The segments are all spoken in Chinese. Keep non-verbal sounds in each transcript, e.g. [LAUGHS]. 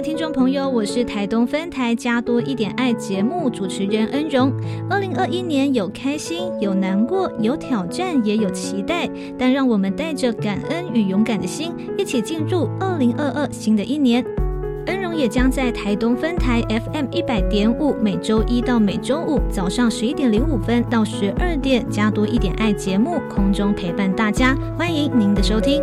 听众朋友，我是台东分台加多一点爱节目主持人恩荣。二零二一年有开心，有难过，有挑战，也有期待。但让我们带着感恩与勇敢的心，一起进入二零二二新的一年。恩荣也将在台东分台 FM 一百点五，每周一到每周五早上十一点零五分到十二点加多一点爱节目空中陪伴大家，欢迎您的收听。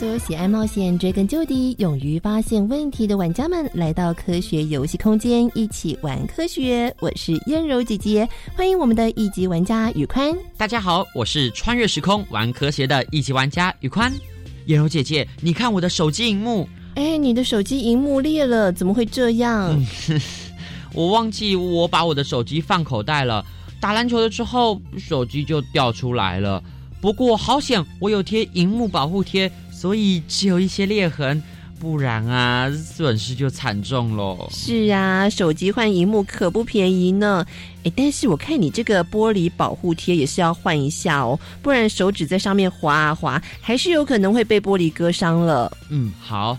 所有喜爱冒险、追根究底、勇于发现问题的玩家们来到科学游戏空间，一起玩科学。我是燕柔姐姐，欢迎我们的一级玩家宇宽。大家好，我是穿越时空玩科学的一级玩家宇宽。燕柔姐姐，你看我的手机荧幕，哎，你的手机荧幕裂了，怎么会这样？[LAUGHS] 我忘记我把我的手机放口袋了。打篮球的时候，手机就掉出来了。不过好险，我有贴荧幕保护贴，所以只有一些裂痕，不然啊，损失就惨重喽。是啊，手机换荧幕可不便宜呢。哎，但是我看你这个玻璃保护贴也是要换一下哦，不然手指在上面划啊划，还是有可能会被玻璃割伤了。嗯，好。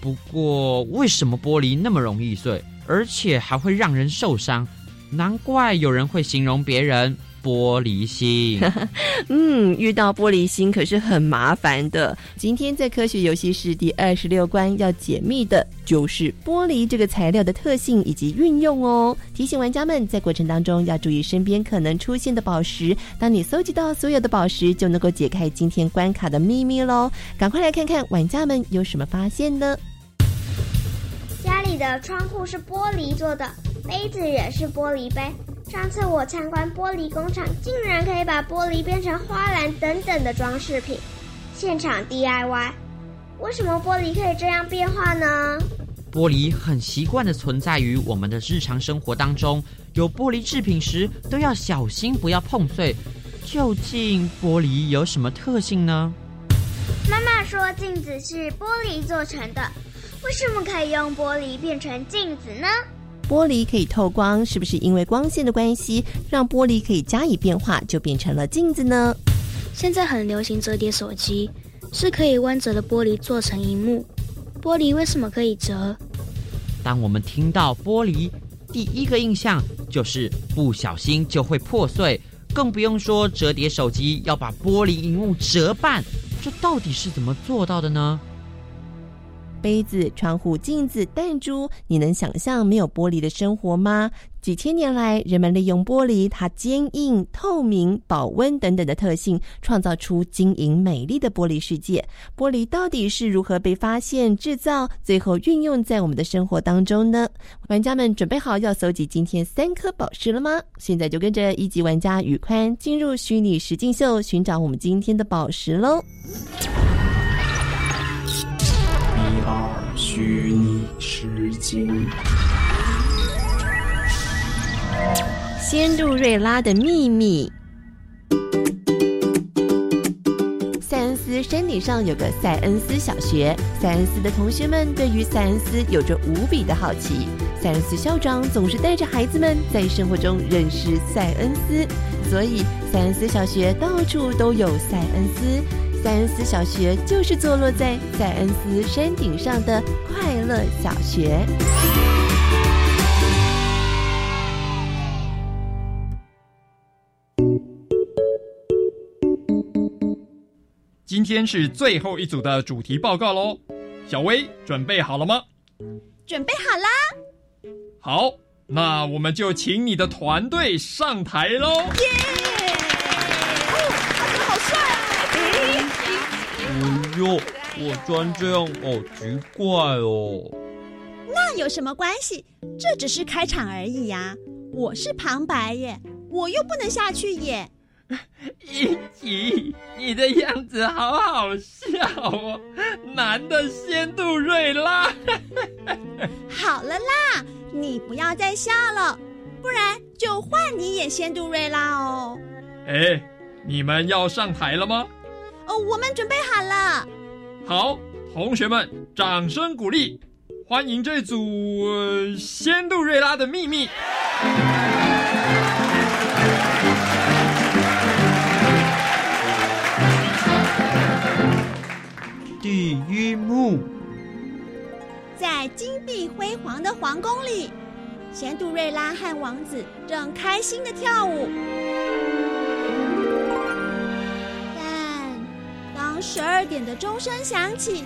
不过为什么玻璃那么容易碎，而且还会让人受伤？难怪有人会形容别人玻璃心。[LAUGHS] 嗯，遇到玻璃心可是很麻烦的。今天在科学游戏室第二十六关要解密的就是玻璃这个材料的特性以及运用哦。提醒玩家们在过程当中要注意身边可能出现的宝石。当你搜集到所有的宝石，就能够解开今天关卡的秘密喽。赶快来看看玩家们有什么发现呢？家里的窗户是玻璃做的，杯子也是玻璃杯。上次我参观玻璃工厂，竟然可以把玻璃变成花篮等等的装饰品，现场 DIY。为什么玻璃可以这样变化呢？玻璃很习惯的存在于我们的日常生活当中，有玻璃制品时都要小心不要碰碎。究竟玻璃有什么特性呢？妈妈说镜子是玻璃做成的，为什么可以用玻璃变成镜子呢？玻璃可以透光，是不是因为光线的关系，让玻璃可以加以变化，就变成了镜子呢？现在很流行折叠手机，是可以弯折的玻璃做成荧幕。玻璃为什么可以折？当我们听到玻璃，第一个印象就是不小心就会破碎，更不用说折叠手机要把玻璃荧幕折半，这到底是怎么做到的呢？杯子、窗户、镜子、弹珠，你能想象没有玻璃的生活吗？几千年来，人们利用玻璃它坚硬、透明、保温等等的特性，创造出晶莹美丽的玻璃世界。玻璃到底是如何被发现、制造，最后运用在我们的生活当中呢？玩家们准备好要搜集今天三颗宝石了吗？现在就跟着一级玩家宇宽进入虚拟实境秀，寻找我们今天的宝石喽！虚拟实境。仙杜瑞拉的秘密。塞恩斯山顶上有个塞恩斯小学，塞恩斯的同学们对于塞恩斯有着无比的好奇。塞恩斯校长总是带着孩子们在生活中认识塞恩斯，所以塞恩斯小学到处都有塞恩斯。塞恩斯小学就是坐落在塞恩斯山顶上的快乐小学。今天是最后一组的主题报告喽，小薇准备好了吗？准备好啦！好，那我们就请你的团队上台喽！耶！哦，他们好帅啊！哎呦，我穿这样好奇怪哦。那有什么关系？这只是开场而已呀。我是旁白耶，我又不能下去耶。一起，你的样子好好笑哦，男的仙杜瑞拉。[LAUGHS] [LAUGHS] 好了啦，你不要再笑了，不然就换你演仙杜瑞拉哦。哎，你们要上台了吗？哦，我们准备好了。好，同学们，掌声鼓励，欢迎这组《仙杜瑞拉的秘密》。第一幕，在金碧辉煌的皇宫里，仙杜瑞拉和王子正开心的跳舞。当十二点的钟声响起，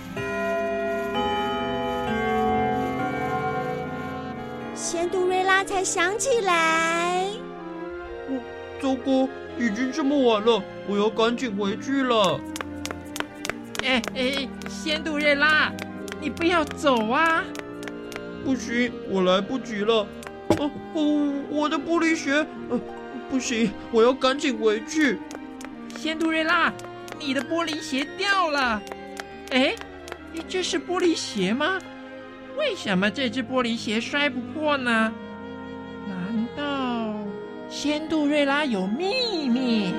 仙杜瑞拉才想起来。糟糕，已经这么晚了，我要赶紧回去了。哎哎，仙杜瑞拉，你不要走啊！不行，我来不及了。哦哦，我的玻璃鞋，呃，不行，我要赶紧回去。仙杜瑞拉，你的玻璃鞋掉了。哎，这是玻璃鞋吗？为什么这只玻璃鞋摔不破呢？难道仙杜瑞拉有秘密？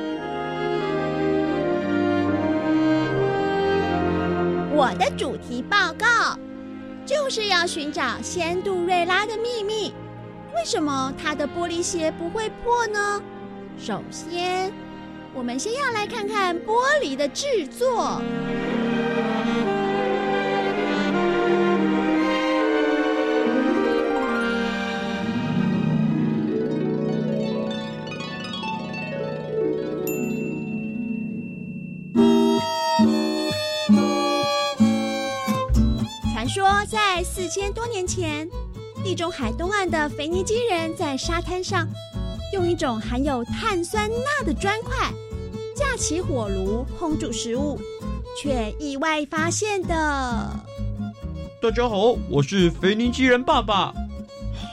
我的主题报告就是要寻找仙杜瑞拉的秘密。为什么她的玻璃鞋不会破呢？首先，我们先要来看看玻璃的制作。传说在四千多年前，地中海东岸的腓尼基人在沙滩上，用一种含有碳酸钠的砖块架起火炉烘煮食物，却意外发现的。大家好，我是肥尼基人爸爸。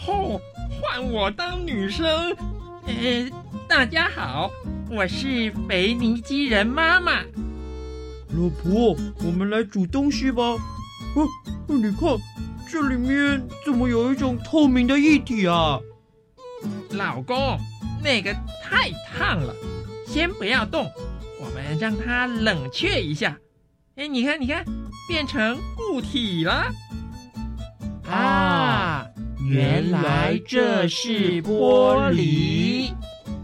哦，换我当女生。呃，大家好，我是肥尼基人妈妈。老婆，我们来煮东西吧。哦，你看，这里面怎么有一种透明的液体啊？老公，那个太烫了，先不要动，我们让它冷却一下。哎，你看，你看，变成固体了。啊，原来这是玻璃。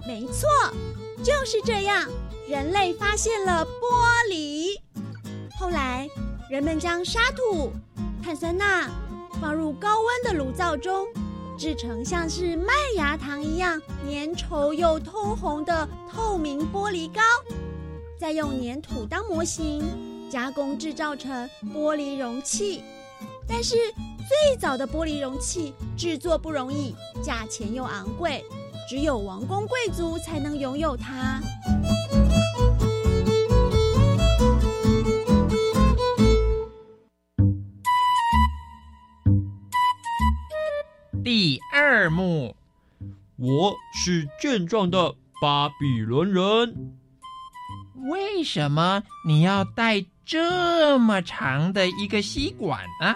没错，就是这样，人类发现了玻璃。后来。人们将沙土、碳酸钠放入高温的炉灶中，制成像是麦芽糖一样粘稠又通红的透明玻璃膏，再用粘土当模型加工制造成玻璃容器。但是最早的玻璃容器制作不容易，价钱又昂贵，只有王公贵族才能拥有它。第二幕，我是健壮的巴比伦人。为什么你要带这么长的一个吸管呢？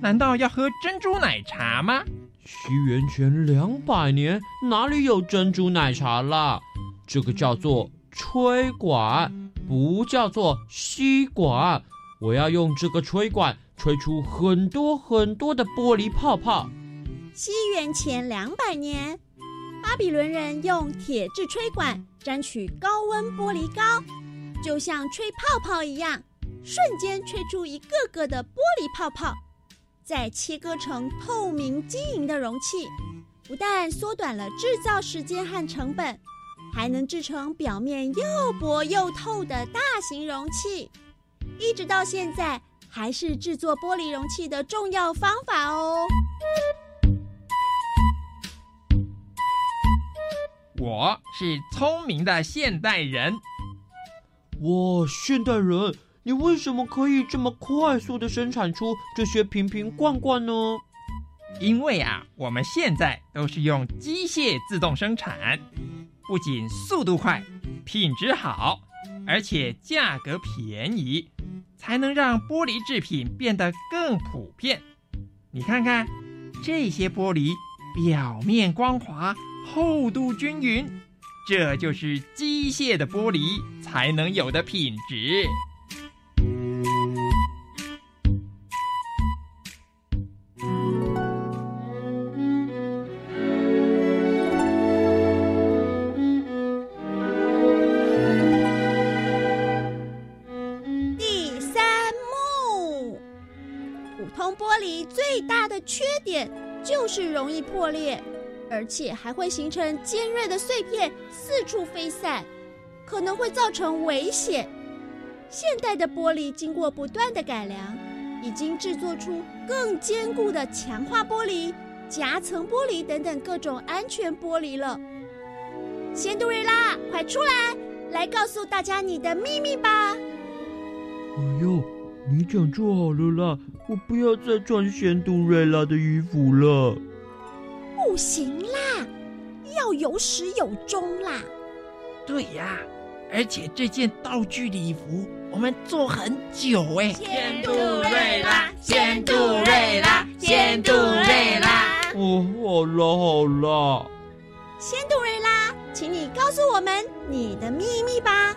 难道要喝珍珠奶茶吗？西元前两百年哪里有珍珠奶茶啦？这个叫做吹管，不叫做吸管。我要用这个吹管吹出很多很多的玻璃泡泡。西元前两百年，巴比伦人用铁质吹管沾取高温玻璃膏，就像吹泡泡一样，瞬间吹出一个个的玻璃泡泡，再切割成透明晶莹的容器，不但缩短了制造时间和成本，还能制成表面又薄又透的大型容器。一直到现在，还是制作玻璃容器的重要方法哦。我是聪明的现代人。哇，现代人，你为什么可以这么快速的生产出这些瓶瓶罐罐呢？因为啊，我们现在都是用机械自动生产，不仅速度快、品质好，而且价格便宜，才能让玻璃制品变得更普遍。你看看，这些玻璃表面光滑。厚度均匀，这就是机械的玻璃才能有的品质。第三幕，普通玻璃最大的缺点就是容易破裂。而且还会形成尖锐的碎片，四处飞散，可能会造成危险。现代的玻璃经过不断的改良，已经制作出更坚固的强化玻璃、夹层玻璃等等各种安全玻璃了。仙杜瑞拉，快出来，来告诉大家你的秘密吧！哎呦，你讲就好了啦，我不要再穿仙杜瑞拉的衣服了。不行啦，要有始有终啦。对呀，而且这件道具礼服我们做很久哎。仙杜瑞拉，仙杜瑞拉，仙杜瑞拉。哦，好了好了。仙杜瑞拉，请你告诉我们你的秘密吧。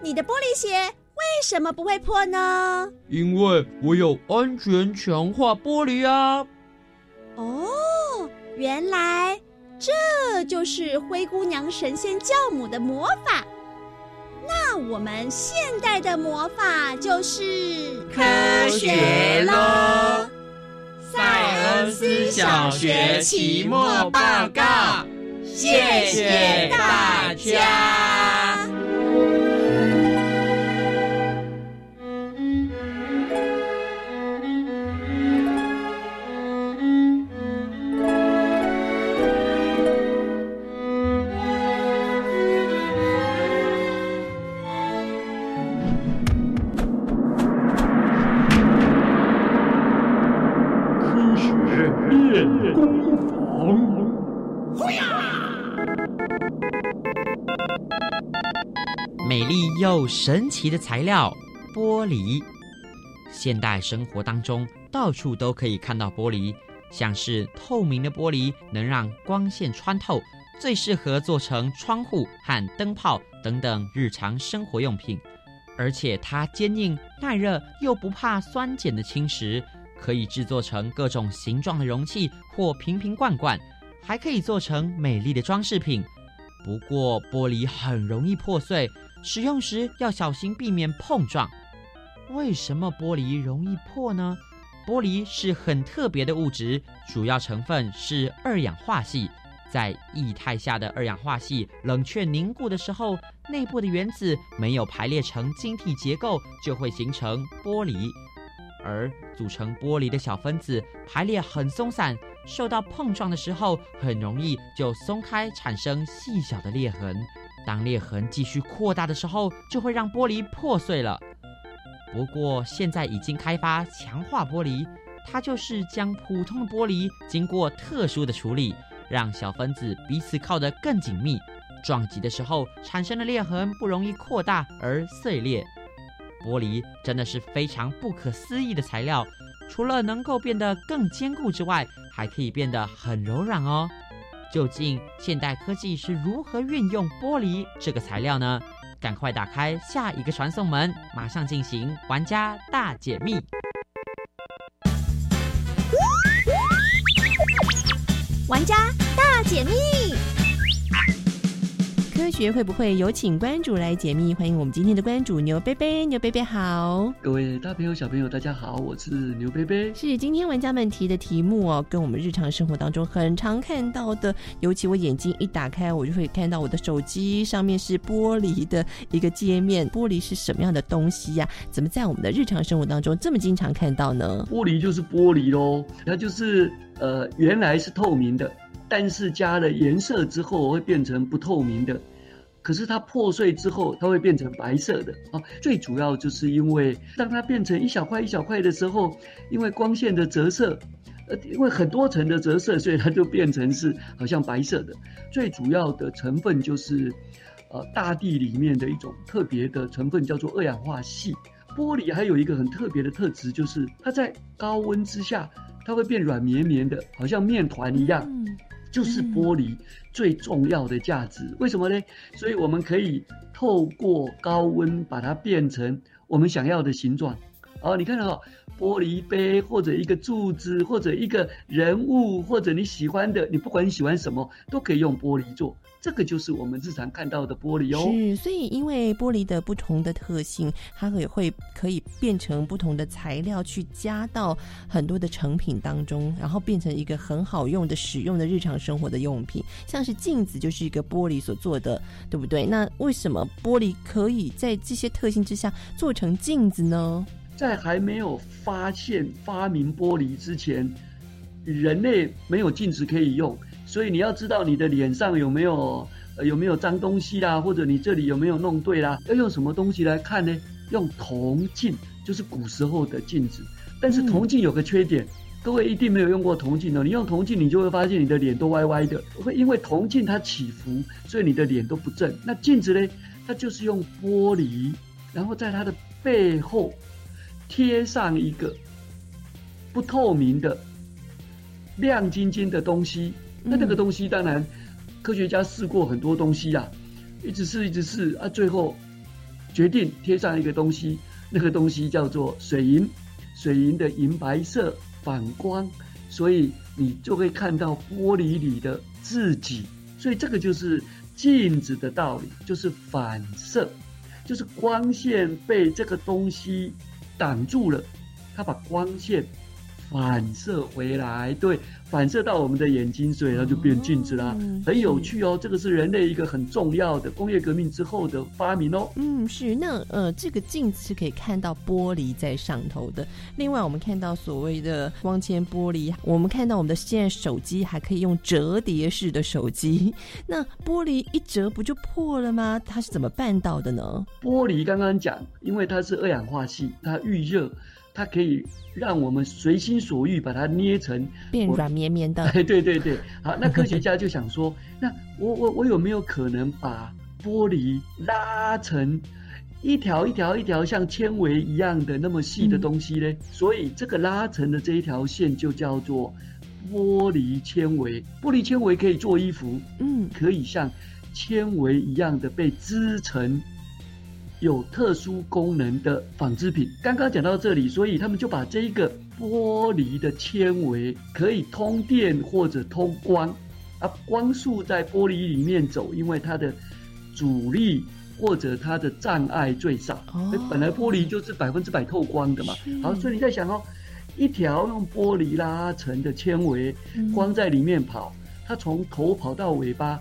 你的玻璃鞋为什么不会破呢？因为我有安全强化玻璃啊。哦。原来这就是灰姑娘神仙教母的魔法。那我们现代的魔法就是科学喽。塞恩斯小学期末报告，谢谢大家。美丽又神奇的材料——玻璃。现代生活当中，到处都可以看到玻璃，像是透明的玻璃，能让光线穿透，最适合做成窗户和灯泡等等日常生活用品。而且它坚硬、耐热，又不怕酸碱的侵蚀，可以制作成各种形状的容器或瓶瓶罐罐，还可以做成美丽的装饰品。不过，玻璃很容易破碎。使用时要小心避免碰撞。为什么玻璃容易破呢？玻璃是很特别的物质，主要成分是二氧化锡。在液态下的二氧化锡冷却凝固的时候，内部的原子没有排列成晶体结构，就会形成玻璃。而组成玻璃的小分子排列很松散，受到碰撞的时候很容易就松开，产生细小的裂痕。当裂痕继续扩大的时候，就会让玻璃破碎了。不过现在已经开发强化玻璃，它就是将普通的玻璃经过特殊的处理，让小分子彼此靠得更紧密，撞击的时候产生的裂痕不容易扩大而碎裂。玻璃真的是非常不可思议的材料，除了能够变得更坚固之外，还可以变得很柔软哦。究竟现代科技是如何运用玻璃这个材料呢？赶快打开下一个传送门，马上进行玩家大解密。玩家大解密。科学会不会有请关主来解密？欢迎我们今天的关主牛贝贝，牛贝贝好，各位大朋友小朋友大家好，我是牛贝贝。是今天玩家们提的题目哦，跟我们日常生活当中很常看到的，尤其我眼睛一打开，我就会看到我的手机上面是玻璃的一个界面。玻璃是什么样的东西呀？怎么在我们的日常生活当中这么经常看到呢？玻璃就是玻璃喽，它就是呃原来是透明的，但是加了颜色之后会变成不透明的。可是它破碎之后，它会变成白色的啊。最主要就是因为当它变成一小块一小块的时候，因为光线的折射，呃，因为很多层的折射，所以它就变成是好像白色的。最主要的成分就是，呃，大地里面的一种特别的成分叫做二氧化锡。玻璃还有一个很特别的特质，就是它在高温之下，它会变软绵绵的，好像面团一样。就是玻璃最重要的价值，为什么呢？所以我们可以透过高温把它变成我们想要的形状。哦，你看到玻璃杯，或者一个柱子，或者一个人物，或者你喜欢的，你不管你喜欢什么，都可以用玻璃做。这个就是我们日常看到的玻璃哦。是，所以因为玻璃的不同的特性，它也会可以变成不同的材料去加到很多的成品当中，然后变成一个很好用的使用的日常生活的用品。像是镜子就是一个玻璃所做的，对不对？那为什么玻璃可以在这些特性之下做成镜子呢？在还没有发现发明玻璃之前，人类没有镜子可以用。所以你要知道你的脸上有没有呃有没有脏东西啦，或者你这里有没有弄对啦？要用什么东西来看呢？用铜镜，就是古时候的镜子。但是铜镜有个缺点，各位一定没有用过铜镜哦。你用铜镜，你就会发现你的脸都歪歪的，会因为铜镜它起伏，所以你的脸都不正。那镜子呢？它就是用玻璃，然后在它的背后贴上一个不透明的亮晶晶的东西。那那个东西当然，科学家试过很多东西呀，一直试一直试啊，最后决定贴上一个东西，那个东西叫做水银，水银的银白色反光，所以你就会看到玻璃里的自己，所以这个就是镜子的道理，就是反射，就是光线被这个东西挡住了，它把光线反射回来，对。反射到我们的眼睛，所以它就变镜子啦，很有趣哦。这个是人类一个很重要的工业革命之后的发明哦。嗯，是那呃，这个镜子是可以看到玻璃在上头的。另外，我们看到所谓的光纤玻璃，我们看到我们的现在手机还可以用折叠式的手机。[LAUGHS] 那玻璃一折不就破了吗？它是怎么办到的呢？玻璃刚刚讲，因为它是二氧化锡，它遇热。它可以让我们随心所欲把它捏成变软绵绵的。[LAUGHS] 对对对，好，那科学家就想说，[LAUGHS] 那我我我有没有可能把玻璃拉成一条一条一条像纤维一样的那么细的东西呢？所以这个拉成的这一条线就叫做玻璃纤维。玻璃纤维可以做衣服，嗯，可以像纤维一样的被织成。有特殊功能的纺织品，刚刚讲到这里，所以他们就把这一个玻璃的纤维可以通电或者通光，啊，光速在玻璃里面走，因为它的阻力或者它的障碍最少。哦，本来玻璃就是百分之百透光的嘛。好，所以你在想哦，一条用玻璃拉成的纤维，光在里面跑，它从头跑到尾巴，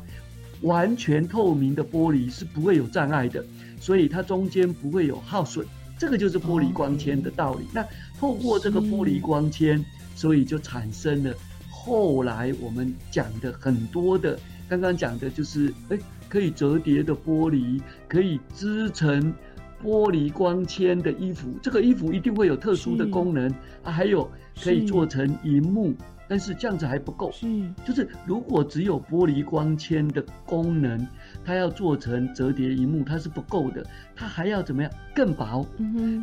完全透明的玻璃是不会有障碍的。所以它中间不会有耗损，这个就是玻璃光纤的道理。那透过这个玻璃光纤，所以就产生了后来我们讲的很多的，刚刚讲的就是，哎，可以折叠的玻璃，可以织成玻璃光纤的衣服。这个衣服一定会有特殊的功能啊，还有可以做成荧幕。但是这样子还不够，是。就是如果只有玻璃光纤的功能，它要做成折叠荧幕，它是不够的，它还要怎么样？更薄，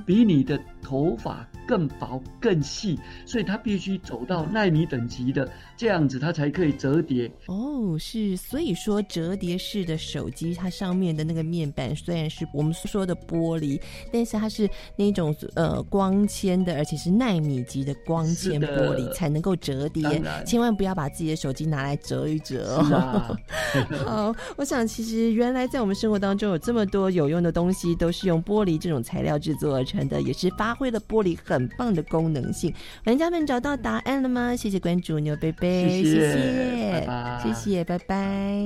比你的头发更薄更细，所以它必须走到纳米等级的，这样子它才可以折叠。哦，是，所以说折叠式的手机，它上面的那个面板虽然是我们说的玻璃，但是它是那种呃光纤的，而且是纳米级的光纤玻璃才能够折叠。千万不要把自己的手机拿来折一折哦。[LAUGHS] 好，我想其实原来在我们生活当中有这么多有用的东西，都是用玻璃这种材料制作而成的，也是发挥了玻璃很棒的功能性。玩家们找到答案了吗？谢谢关注牛贝贝，谢谢，谢谢，拜拜。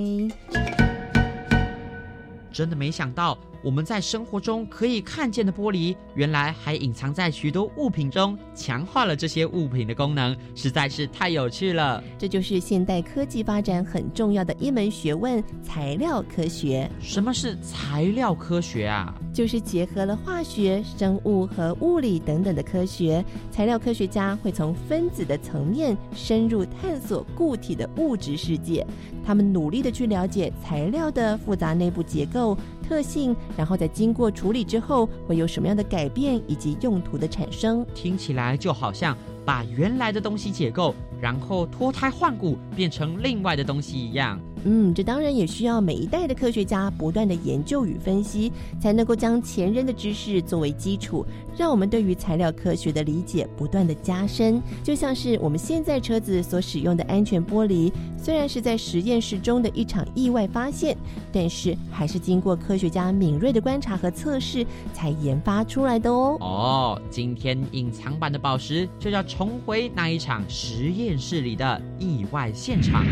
真的没想到。我们在生活中可以看见的玻璃，原来还隐藏在许多物品中，强化了这些物品的功能，实在是太有趣了。这就是现代科技发展很重要的一门学问——材料科学。什么是材料科学啊？就是结合了化学、生物和物理等等的科学。材料科学家会从分子的层面深入探索固体的物质世界，他们努力的去了解材料的复杂内部结构。特性，然后在经过处理之后，会有什么样的改变以及用途的产生？听起来就好像把原来的东西解构，然后脱胎换骨，变成另外的东西一样。嗯，这当然也需要每一代的科学家不断的研究与分析，才能够将前人的知识作为基础，让我们对于材料科学的理解不断的加深。就像是我们现在车子所使用的安全玻璃，虽然是在实验室中的一场意外发现，但是还是经过科学家敏锐的观察和测试才研发出来的哦。哦，今天隐藏版的宝石就要重回那一场实验室里的意外现场。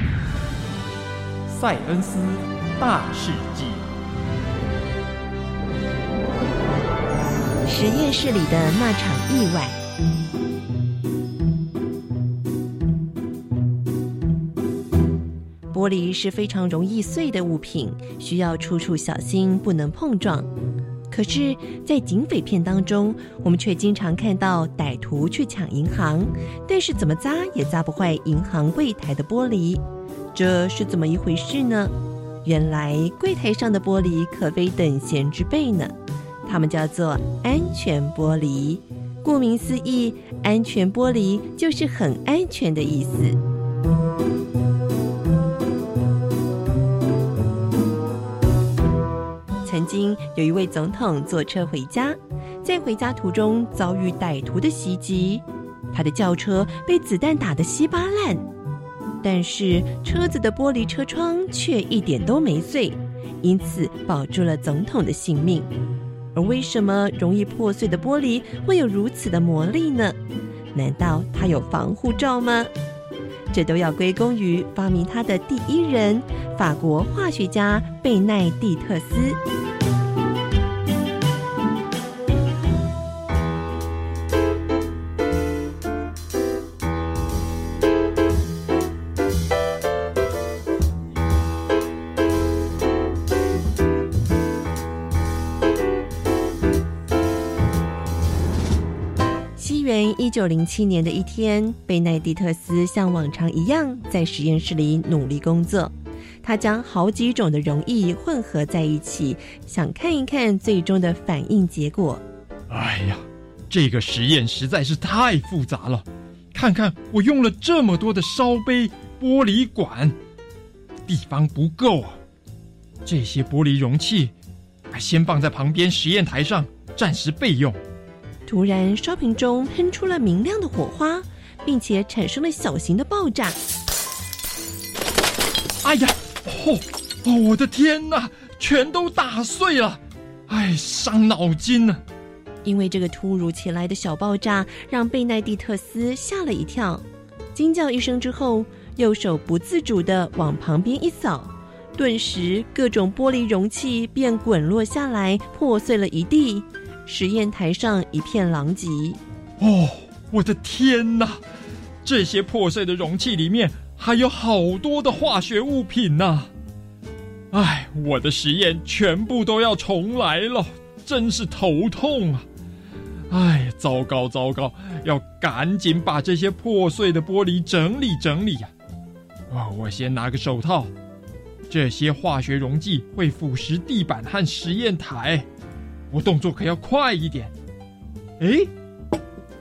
塞恩斯大事记。实验室里的那场意外。玻璃是非常容易碎的物品，需要处处小心，不能碰撞。可是，在警匪片当中，我们却经常看到歹徒去抢银行，但是怎么砸也砸不坏银行柜台的玻璃。这是怎么一回事呢？原来柜台上的玻璃可非等闲之辈呢，它们叫做安全玻璃。顾名思义，安全玻璃就是很安全的意思。曾经有一位总统坐车回家，在回家途中遭遇歹徒的袭击，他的轿车被子弹打得稀巴烂。但是车子的玻璃车窗却一点都没碎，因此保住了总统的性命。而为什么容易破碎的玻璃会有如此的魔力呢？难道它有防护罩吗？这都要归功于发明它的第一人——法国化学家贝奈蒂特斯。九零七年的一天，贝奈蒂特斯像往常一样在实验室里努力工作。他将好几种的溶液混合在一起，想看一看最终的反应结果。哎呀，这个实验实在是太复杂了！看看我用了这么多的烧杯、玻璃管，地方不够啊！这些玻璃容器，先放在旁边实验台上，暂时备用。突然，烧瓶中喷出了明亮的火花，并且产生了小型的爆炸。哎呀，哦哦，我的天哪，全都打碎了！哎，伤脑筋呢。因为这个突如其来的小爆炸，让贝奈蒂特斯吓了一跳，惊叫一声之后，右手不自主的往旁边一扫，顿时各种玻璃容器便滚落下来，破碎了一地。实验台上一片狼藉。哦，我的天哪！这些破碎的容器里面还有好多的化学物品呢！哎，我的实验全部都要重来了，真是头痛啊！哎，糟糕糟糕，要赶紧把这些破碎的玻璃整理整理呀！哦，我先拿个手套。这些化学溶剂会腐蚀地板和实验台，我动作可要快一点。哎，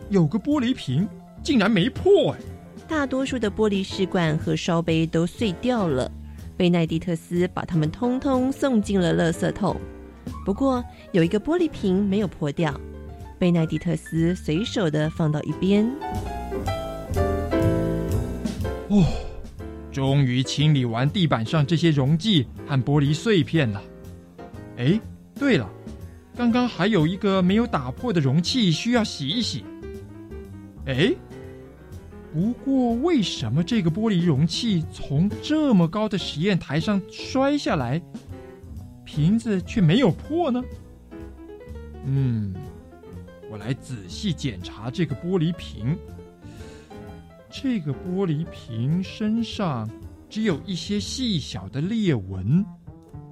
有个玻璃瓶。竟然没破哎！大多数的玻璃试管和烧杯都碎掉了，贝奈蒂特斯把它们通通送进了垃圾桶。不过有一个玻璃瓶没有破掉，贝奈蒂特斯随手的放到一边。哦，终于清理完地板上这些溶剂和玻璃碎片了。哎，对了，刚刚还有一个没有打破的容器需要洗一洗。哎。不过，为什么这个玻璃容器从这么高的实验台上摔下来，瓶子却没有破呢？嗯，我来仔细检查这个玻璃瓶。这个玻璃瓶身上只有一些细小的裂纹，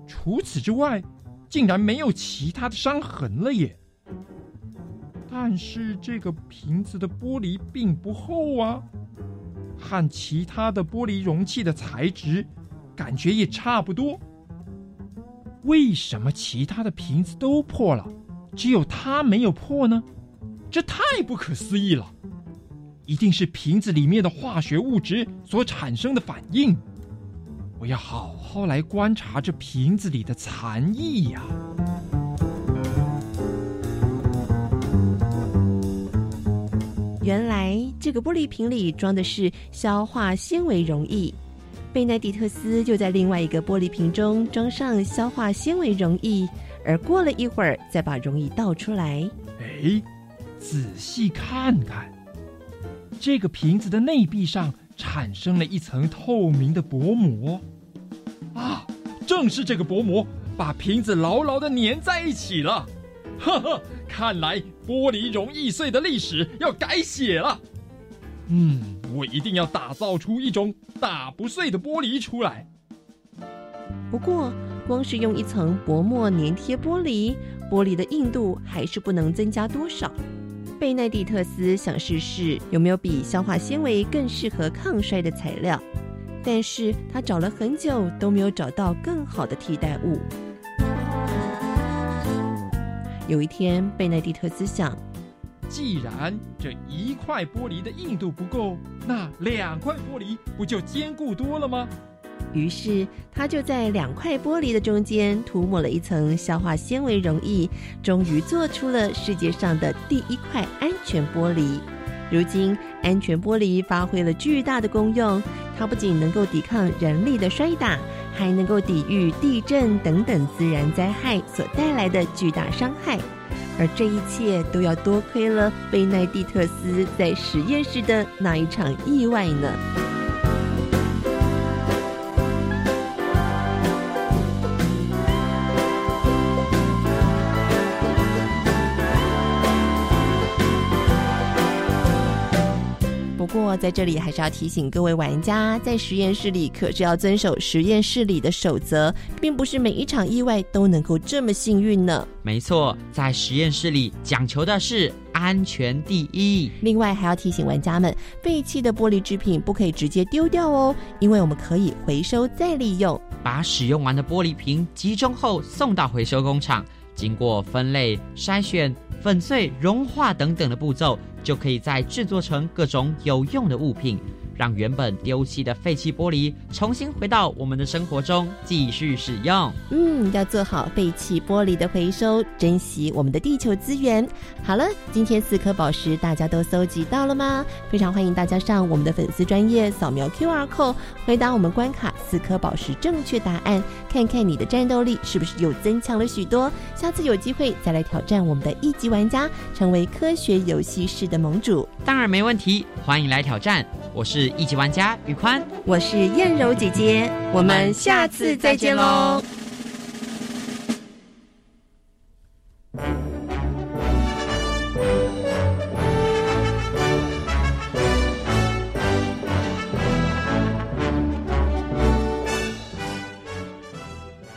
除此之外，竟然没有其他的伤痕了耶。但是这个瓶子的玻璃并不厚啊，和其他的玻璃容器的材质感觉也差不多。为什么其他的瓶子都破了，只有它没有破呢？这太不可思议了！一定是瓶子里面的化学物质所产生的反应。我要好好来观察这瓶子里的残液呀。原来这个玻璃瓶里装的是消化纤维溶液，贝奈迪特斯就在另外一个玻璃瓶中装上消化纤维溶液，而过了一会儿再把溶液倒出来。哎，仔细看看，这个瓶子的内壁上产生了一层透明的薄膜。正是这个薄膜把瓶子牢牢的粘在一起了。呵呵，看来玻璃容易碎的历史要改写了。嗯，我一定要打造出一种打不碎的玻璃出来。不过，光是用一层薄膜粘贴玻璃，玻璃的硬度还是不能增加多少。贝奈蒂特斯想试试有没有比消化纤维更适合抗衰的材料，但是他找了很久都没有找到更好的替代物。有一天，贝奈蒂特斯想：既然这一块玻璃的硬度不够，那两块玻璃不就坚固多了吗？于是，他就在两块玻璃的中间涂抹了一层消化纤维溶液，终于做出了世界上的第一块安全玻璃。如今，安全玻璃发挥了巨大的功用，它不仅能够抵抗人力的摔打。还能够抵御地震等等自然灾害所带来的巨大伤害，而这一切都要多亏了贝奈蒂特斯在实验室的那一场意外呢。在这里还是要提醒各位玩家，在实验室里可是要遵守实验室里的守则，并不是每一场意外都能够这么幸运呢。没错，在实验室里讲求的是安全第一。另外，还要提醒玩家们，废弃的玻璃制品不可以直接丢掉哦，因为我们可以回收再利用。把使用完的玻璃瓶集中后送到回收工厂，经过分类、筛选、粉碎、融化等等的步骤。就可以再制作成各种有用的物品。让原本丢弃的废弃玻璃重新回到我们的生活中继续使用。嗯，要做好废弃玻璃的回收，珍惜我们的地球资源。好了，今天四颗宝石大家都搜集到了吗？非常欢迎大家上我们的粉丝专业扫描 Q R code，回答我们关卡四颗宝石正确答案，看看你的战斗力是不是又增强了许多。下次有机会再来挑战我们的一级玩家，成为科学游戏室的盟主。当然没问题，欢迎来挑战。我一级玩家宇宽，我是燕柔姐姐，我们下次再见喽。